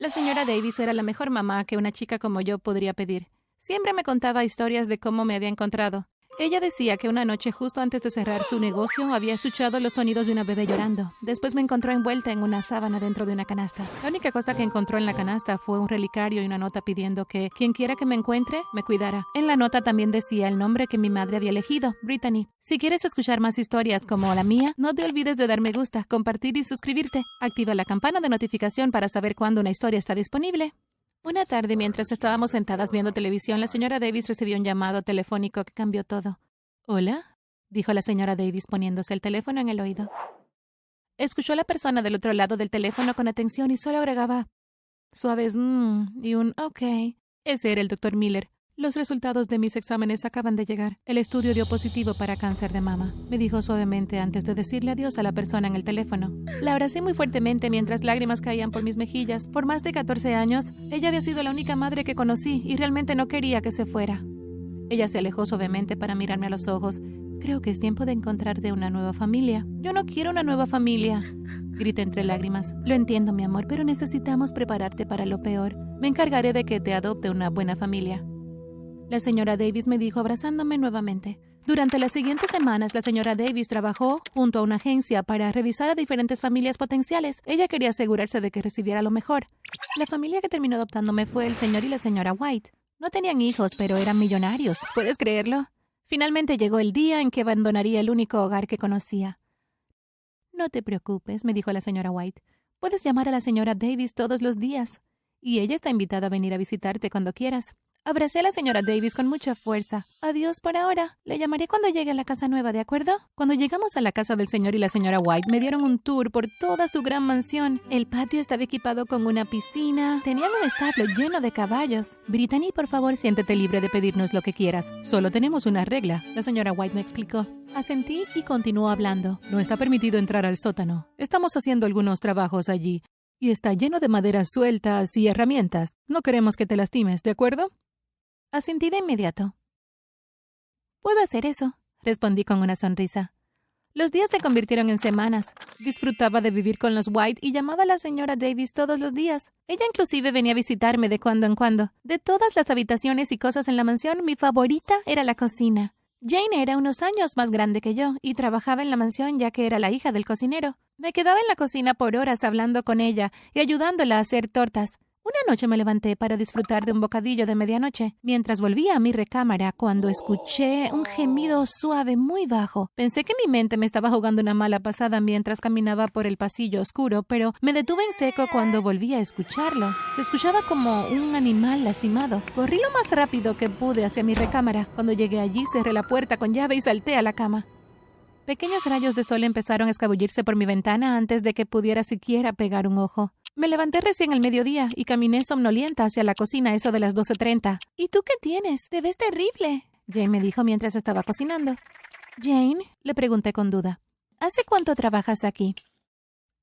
La señora Davis era la mejor mamá que una chica como yo podría pedir. Siempre me contaba historias de cómo me había encontrado. Ella decía que una noche justo antes de cerrar su negocio había escuchado los sonidos de una bebé llorando. Después me encontró envuelta en una sábana dentro de una canasta. La única cosa que encontró en la canasta fue un relicario y una nota pidiendo que quien quiera que me encuentre me cuidara. En la nota también decía el nombre que mi madre había elegido, Brittany. Si quieres escuchar más historias como la mía, no te olvides de dar me gusta, compartir y suscribirte. Activa la campana de notificación para saber cuándo una historia está disponible. Una tarde, mientras estábamos sentadas viendo televisión, la señora Davis recibió un llamado telefónico que cambió todo. Hola, dijo la señora Davis poniéndose el teléfono en el oído. Escuchó a la persona del otro lado del teléfono con atención y solo agregaba suaves mmm y un ok. Ese era el doctor Miller. Los resultados de mis exámenes acaban de llegar. El estudio dio positivo para cáncer de mama, me dijo suavemente antes de decirle adiós a la persona en el teléfono. La abracé muy fuertemente mientras lágrimas caían por mis mejillas. Por más de 14 años, ella había sido la única madre que conocí y realmente no quería que se fuera. Ella se alejó suavemente para mirarme a los ojos. Creo que es tiempo de encontrarte una nueva familia. Yo no quiero una nueva familia. Grité entre lágrimas. Lo entiendo, mi amor, pero necesitamos prepararte para lo peor. Me encargaré de que te adopte una buena familia. La señora Davis me dijo abrazándome nuevamente. Durante las siguientes semanas, la señora Davis trabajó junto a una agencia para revisar a diferentes familias potenciales. Ella quería asegurarse de que recibiera lo mejor. La familia que terminó adoptándome fue el señor y la señora White. No tenían hijos, pero eran millonarios. ¿Puedes creerlo? Finalmente llegó el día en que abandonaría el único hogar que conocía. No te preocupes, me dijo la señora White. Puedes llamar a la señora Davis todos los días. Y ella está invitada a venir a visitarte cuando quieras. Abracé a la señora Davis con mucha fuerza. Adiós por ahora. Le llamaré cuando llegue a la casa nueva, ¿de acuerdo? Cuando llegamos a la casa del señor y la señora White, me dieron un tour por toda su gran mansión. El patio estaba equipado con una piscina. Tenían un establo lleno de caballos. Brittany, por favor, siéntete libre de pedirnos lo que quieras. Solo tenemos una regla, la señora White me explicó. Asentí y continuó hablando. No está permitido entrar al sótano. Estamos haciendo algunos trabajos allí. Y está lleno de maderas sueltas y herramientas. No queremos que te lastimes, ¿de acuerdo? Asentí de inmediato. Puedo hacer eso, respondí con una sonrisa. Los días se convirtieron en semanas. Disfrutaba de vivir con los White y llamaba a la señora Davis todos los días. Ella inclusive venía a visitarme de cuando en cuando. De todas las habitaciones y cosas en la mansión, mi favorita era la cocina. Jane era unos años más grande que yo y trabajaba en la mansión ya que era la hija del cocinero. Me quedaba en la cocina por horas hablando con ella y ayudándola a hacer tortas. Una noche me levanté para disfrutar de un bocadillo de medianoche, mientras volvía a mi recámara cuando escuché un gemido suave muy bajo. Pensé que mi mente me estaba jugando una mala pasada mientras caminaba por el pasillo oscuro, pero me detuve en seco cuando volví a escucharlo. Se escuchaba como un animal lastimado. Corrí lo más rápido que pude hacia mi recámara. Cuando llegué allí cerré la puerta con llave y salté a la cama. Pequeños rayos de sol empezaron a escabullirse por mi ventana antes de que pudiera siquiera pegar un ojo. Me levanté recién al mediodía y caminé somnolienta hacia la cocina eso de las 12.30. ¿Y tú qué tienes? Te ves terrible. Jane me dijo mientras estaba cocinando. Jane, le pregunté con duda. ¿Hace cuánto trabajas aquí?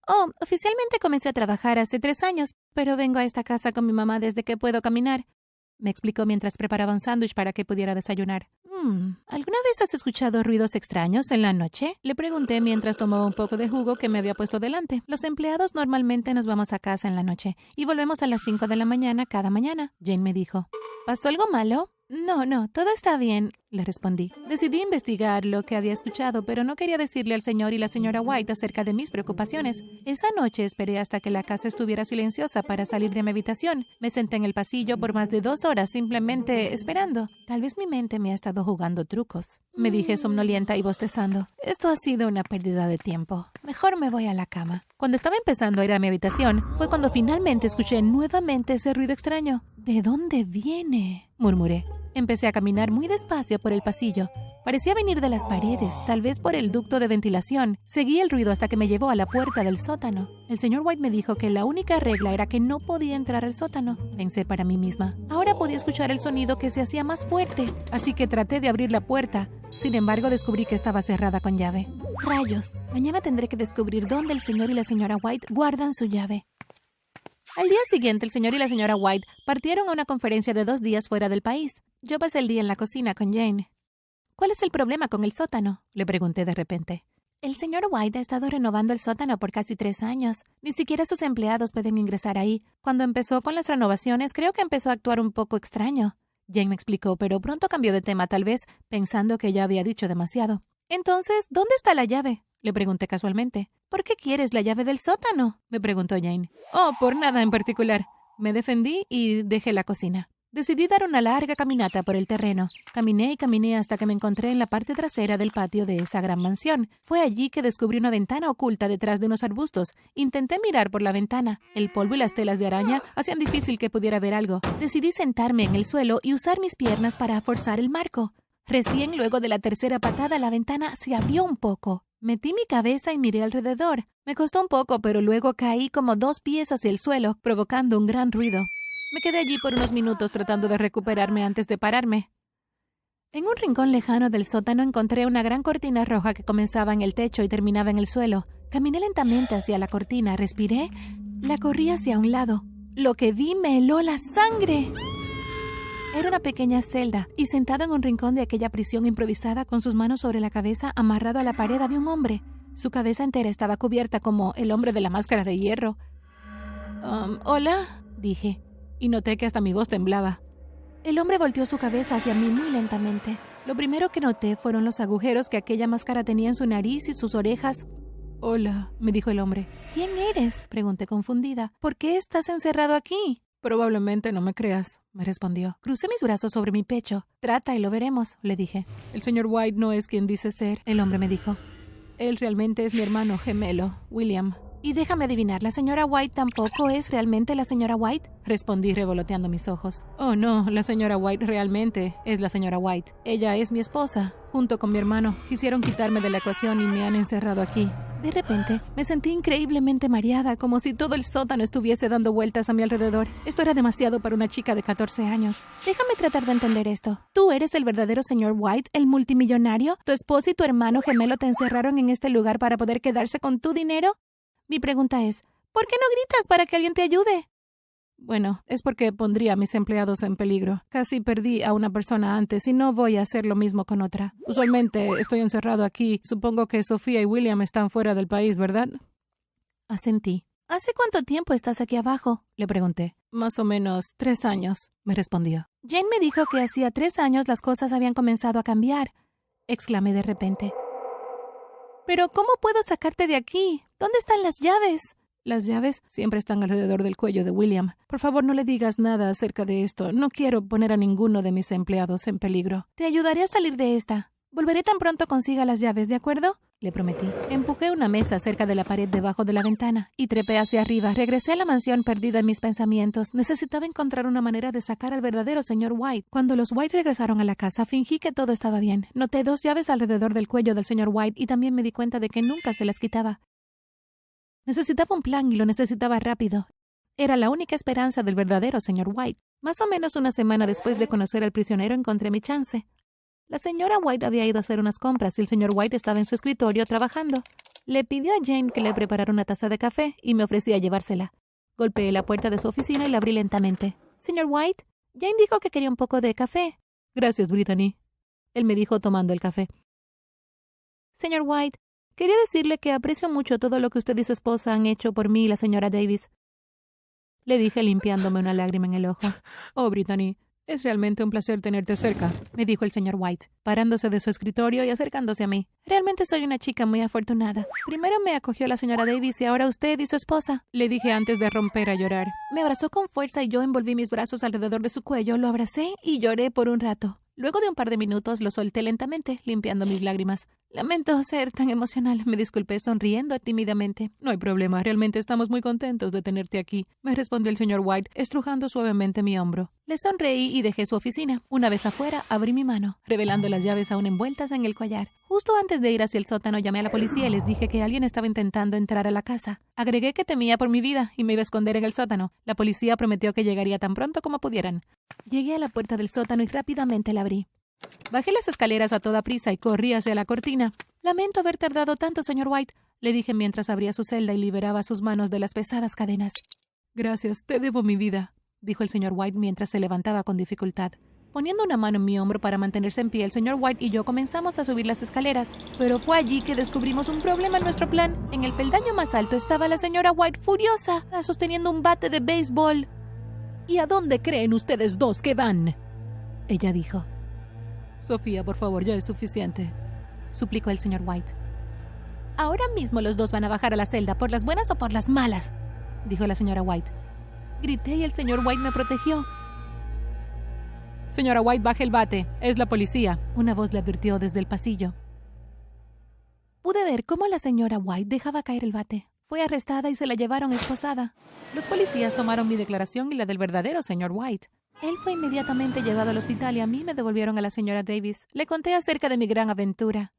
Oh, oficialmente comencé a trabajar hace tres años, pero vengo a esta casa con mi mamá desde que puedo caminar. Me explicó mientras preparaba un sándwich para que pudiera desayunar. Hmm, ¿Alguna vez has escuchado ruidos extraños en la noche? Le pregunté mientras tomaba un poco de jugo que me había puesto delante. Los empleados normalmente nos vamos a casa en la noche y volvemos a las cinco de la mañana cada mañana. Jane me dijo. ¿Pasó algo malo? No, no, todo está bien, le respondí. Decidí investigar lo que había escuchado, pero no quería decirle al señor y la señora White acerca de mis preocupaciones. Esa noche esperé hasta que la casa estuviera silenciosa para salir de mi habitación. Me senté en el pasillo por más de dos horas simplemente esperando. Tal vez mi mente me ha estado jugando trucos. Me dije somnolienta y bostezando. Esto ha sido una pérdida de tiempo. Mejor me voy a la cama. Cuando estaba empezando a ir a mi habitación, fue cuando finalmente escuché nuevamente ese ruido extraño. ¿De dónde viene? murmuré. Empecé a caminar muy despacio por el pasillo. Parecía venir de las paredes, tal vez por el ducto de ventilación. Seguí el ruido hasta que me llevó a la puerta del sótano. El señor White me dijo que la única regla era que no podía entrar al sótano. Pensé para mí misma. Ahora podía escuchar el sonido que se hacía más fuerte, así que traté de abrir la puerta. Sin embargo, descubrí que estaba cerrada con llave. Rayos. Mañana tendré que descubrir dónde el señor y la señora White guardan su llave. Al día siguiente, el señor y la señora White partieron a una conferencia de dos días fuera del país. Yo pasé el día en la cocina con Jane. ¿Cuál es el problema con el sótano? le pregunté de repente. El señor White ha estado renovando el sótano por casi tres años. Ni siquiera sus empleados pueden ingresar ahí. Cuando empezó con las renovaciones, creo que empezó a actuar un poco extraño. Jane me explicó, pero pronto cambió de tema, tal vez pensando que ya había dicho demasiado. Entonces, ¿dónde está la llave? Le pregunté casualmente. ¿Por qué quieres la llave del sótano? me preguntó Jane. Oh, por nada en particular. Me defendí y dejé la cocina. Decidí dar una larga caminata por el terreno. Caminé y caminé hasta que me encontré en la parte trasera del patio de esa gran mansión. Fue allí que descubrí una ventana oculta detrás de unos arbustos. Intenté mirar por la ventana. El polvo y las telas de araña hacían difícil que pudiera ver algo. Decidí sentarme en el suelo y usar mis piernas para forzar el marco. Recién luego de la tercera patada la ventana se abrió un poco. Metí mi cabeza y miré alrededor. Me costó un poco, pero luego caí como dos pies hacia el suelo, provocando un gran ruido. Me quedé allí por unos minutos tratando de recuperarme antes de pararme. En un rincón lejano del sótano encontré una gran cortina roja que comenzaba en el techo y terminaba en el suelo. Caminé lentamente hacia la cortina, respiré, la corrí hacia un lado. Lo que vi me heló la sangre. Era una pequeña celda, y sentado en un rincón de aquella prisión improvisada, con sus manos sobre la cabeza, amarrado a la pared, había un hombre. Su cabeza entera estaba cubierta como el hombre de la máscara de hierro. Um, Hola, dije y noté que hasta mi voz temblaba. El hombre volteó su cabeza hacia mí muy lentamente. Lo primero que noté fueron los agujeros que aquella máscara tenía en su nariz y sus orejas. Hola, me dijo el hombre. ¿Quién eres? pregunté confundida. ¿Por qué estás encerrado aquí? Probablemente no me creas, me respondió. Crucé mis brazos sobre mi pecho. Trata y lo veremos, le dije. El señor White no es quien dice ser, el hombre me dijo. Él realmente es mi hermano gemelo, William. Y déjame adivinar, ¿la señora White tampoco es realmente la señora White? Respondí revoloteando mis ojos. Oh, no, la señora White realmente es la señora White. Ella es mi esposa. Junto con mi hermano, quisieron quitarme de la ecuación y me han encerrado aquí. De repente, me sentí increíblemente mareada, como si todo el sótano estuviese dando vueltas a mi alrededor. Esto era demasiado para una chica de 14 años. Déjame tratar de entender esto. ¿Tú eres el verdadero señor White, el multimillonario? ¿Tu esposa y tu hermano gemelo te encerraron en este lugar para poder quedarse con tu dinero? Mi pregunta es, ¿por qué no gritas para que alguien te ayude? Bueno, es porque pondría a mis empleados en peligro. Casi perdí a una persona antes y no voy a hacer lo mismo con otra. Usualmente estoy encerrado aquí. Supongo que Sofía y William están fuera del país, ¿verdad? Asentí. ¿Hace cuánto tiempo estás aquí abajo? le pregunté. Más o menos tres años, me respondió. Jane me dijo que hacía tres años las cosas habían comenzado a cambiar, exclamé de repente. Pero ¿cómo puedo sacarte de aquí? ¿Dónde están las llaves? Las llaves siempre están alrededor del cuello de William. Por favor, no le digas nada acerca de esto. No quiero poner a ninguno de mis empleados en peligro. Te ayudaré a salir de esta. Volveré tan pronto consiga las llaves, ¿de acuerdo? Le prometí. Empujé una mesa cerca de la pared debajo de la ventana y trepé hacia arriba. Regresé a la mansión perdida en mis pensamientos. Necesitaba encontrar una manera de sacar al verdadero señor White. Cuando los White regresaron a la casa, fingí que todo estaba bien. Noté dos llaves alrededor del cuello del señor White y también me di cuenta de que nunca se las quitaba. Necesitaba un plan y lo necesitaba rápido. Era la única esperanza del verdadero señor White. Más o menos una semana después de conocer al prisionero encontré mi chance. La señora White había ido a hacer unas compras y el señor White estaba en su escritorio trabajando. Le pidió a Jane que le preparara una taza de café y me ofrecía llevársela. Golpeé la puerta de su oficina y la abrí lentamente. Señor White, Jane dijo que quería un poco de café. Gracias, Brittany. Él me dijo tomando el café. Señor White, quería decirle que aprecio mucho todo lo que usted y su esposa han hecho por mí y la señora Davis. Le dije limpiándome una lágrima en el ojo. Oh, Brittany, es realmente un placer tenerte cerca, me dijo el señor White, parándose de su escritorio y acercándose a mí. Realmente soy una chica muy afortunada. Primero me acogió la señora Davis y ahora usted y su esposa, le dije antes de romper a llorar. Me abrazó con fuerza y yo envolví mis brazos alrededor de su cuello, lo abracé y lloré por un rato. Luego de un par de minutos lo solté lentamente, limpiando mis lágrimas. Lamento ser tan emocional, me disculpé sonriendo tímidamente. No hay problema, realmente estamos muy contentos de tenerte aquí, me respondió el señor White, estrujando suavemente mi hombro. Le sonreí y dejé su oficina. Una vez afuera, abrí mi mano, revelando las llaves aún envueltas en el collar. Justo antes de ir hacia el sótano llamé a la policía y les dije que alguien estaba intentando entrar a la casa. Agregué que temía por mi vida y me iba a esconder en el sótano. La policía prometió que llegaría tan pronto como pudieran. Llegué a la puerta del sótano y rápidamente la abrí. Bajé las escaleras a toda prisa y corrí hacia la cortina. Lamento haber tardado tanto, señor White, le dije mientras abría su celda y liberaba sus manos de las pesadas cadenas. Gracias, te debo mi vida, dijo el señor White mientras se levantaba con dificultad. Poniendo una mano en mi hombro para mantenerse en pie, el señor White y yo comenzamos a subir las escaleras. Pero fue allí que descubrimos un problema en nuestro plan. En el peldaño más alto estaba la señora White furiosa, sosteniendo un bate de béisbol. ¿Y a dónde creen ustedes dos que van? Ella dijo. Sofía, por favor, ya es suficiente, suplicó el señor White. Ahora mismo los dos van a bajar a la celda, por las buenas o por las malas, dijo la señora White. Grité y el señor White me protegió. Señora White, baje el bate. Es la policía. Una voz le advirtió desde el pasillo. Pude ver cómo la señora White dejaba caer el bate. Fue arrestada y se la llevaron esposada. Los policías tomaron mi declaración y la del verdadero señor White. Él fue inmediatamente llevado al hospital y a mí me devolvieron a la señora Davis. Le conté acerca de mi gran aventura.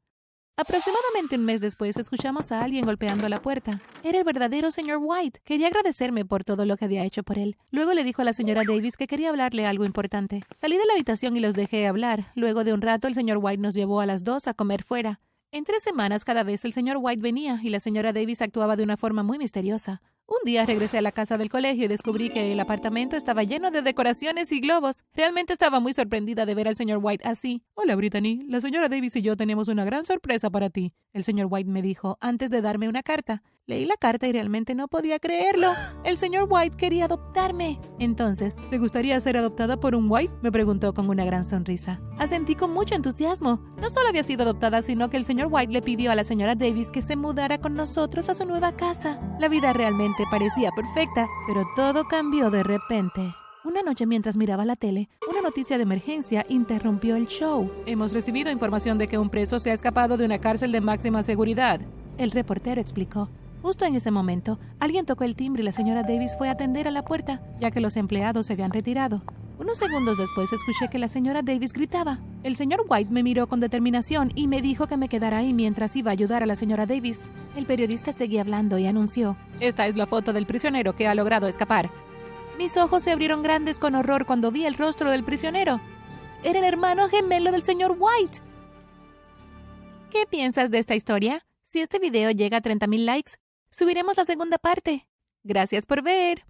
Aproximadamente un mes después escuchamos a alguien golpeando la puerta. Era el verdadero señor White. Quería agradecerme por todo lo que había hecho por él. Luego le dijo a la señora Davis que quería hablarle algo importante. Salí de la habitación y los dejé hablar. Luego de un rato el señor White nos llevó a las dos a comer fuera. En tres semanas cada vez el señor White venía y la señora Davis actuaba de una forma muy misteriosa. Un día regresé a la casa del colegio y descubrí que el apartamento estaba lleno de decoraciones y globos. Realmente estaba muy sorprendida de ver al señor White así. Hola, Brittany. La señora Davis y yo tenemos una gran sorpresa para ti. El señor White me dijo antes de darme una carta. Leí la carta y realmente no podía creerlo. El señor White quería adoptarme. Entonces, ¿te gustaría ser adoptada por un White? me preguntó con una gran sonrisa. Asentí con mucho entusiasmo. No solo había sido adoptada, sino que el señor White le pidió a la señora Davis que se mudara con nosotros a su nueva casa. La vida realmente parecía perfecta, pero todo cambió de repente. Una noche mientras miraba la tele, una noticia de emergencia interrumpió el show. Hemos recibido información de que un preso se ha escapado de una cárcel de máxima seguridad. El reportero explicó. Justo en ese momento, alguien tocó el timbre y la señora Davis fue a atender a la puerta, ya que los empleados se habían retirado. Unos segundos después escuché que la señora Davis gritaba. El señor White me miró con determinación y me dijo que me quedara ahí mientras iba a ayudar a la señora Davis. El periodista seguía hablando y anunció, Esta es la foto del prisionero que ha logrado escapar. Mis ojos se abrieron grandes con horror cuando vi el rostro del prisionero. Era el hermano gemelo del señor White. ¿Qué piensas de esta historia? Si este video llega a 30.000 likes, subiremos la segunda parte. Gracias por ver.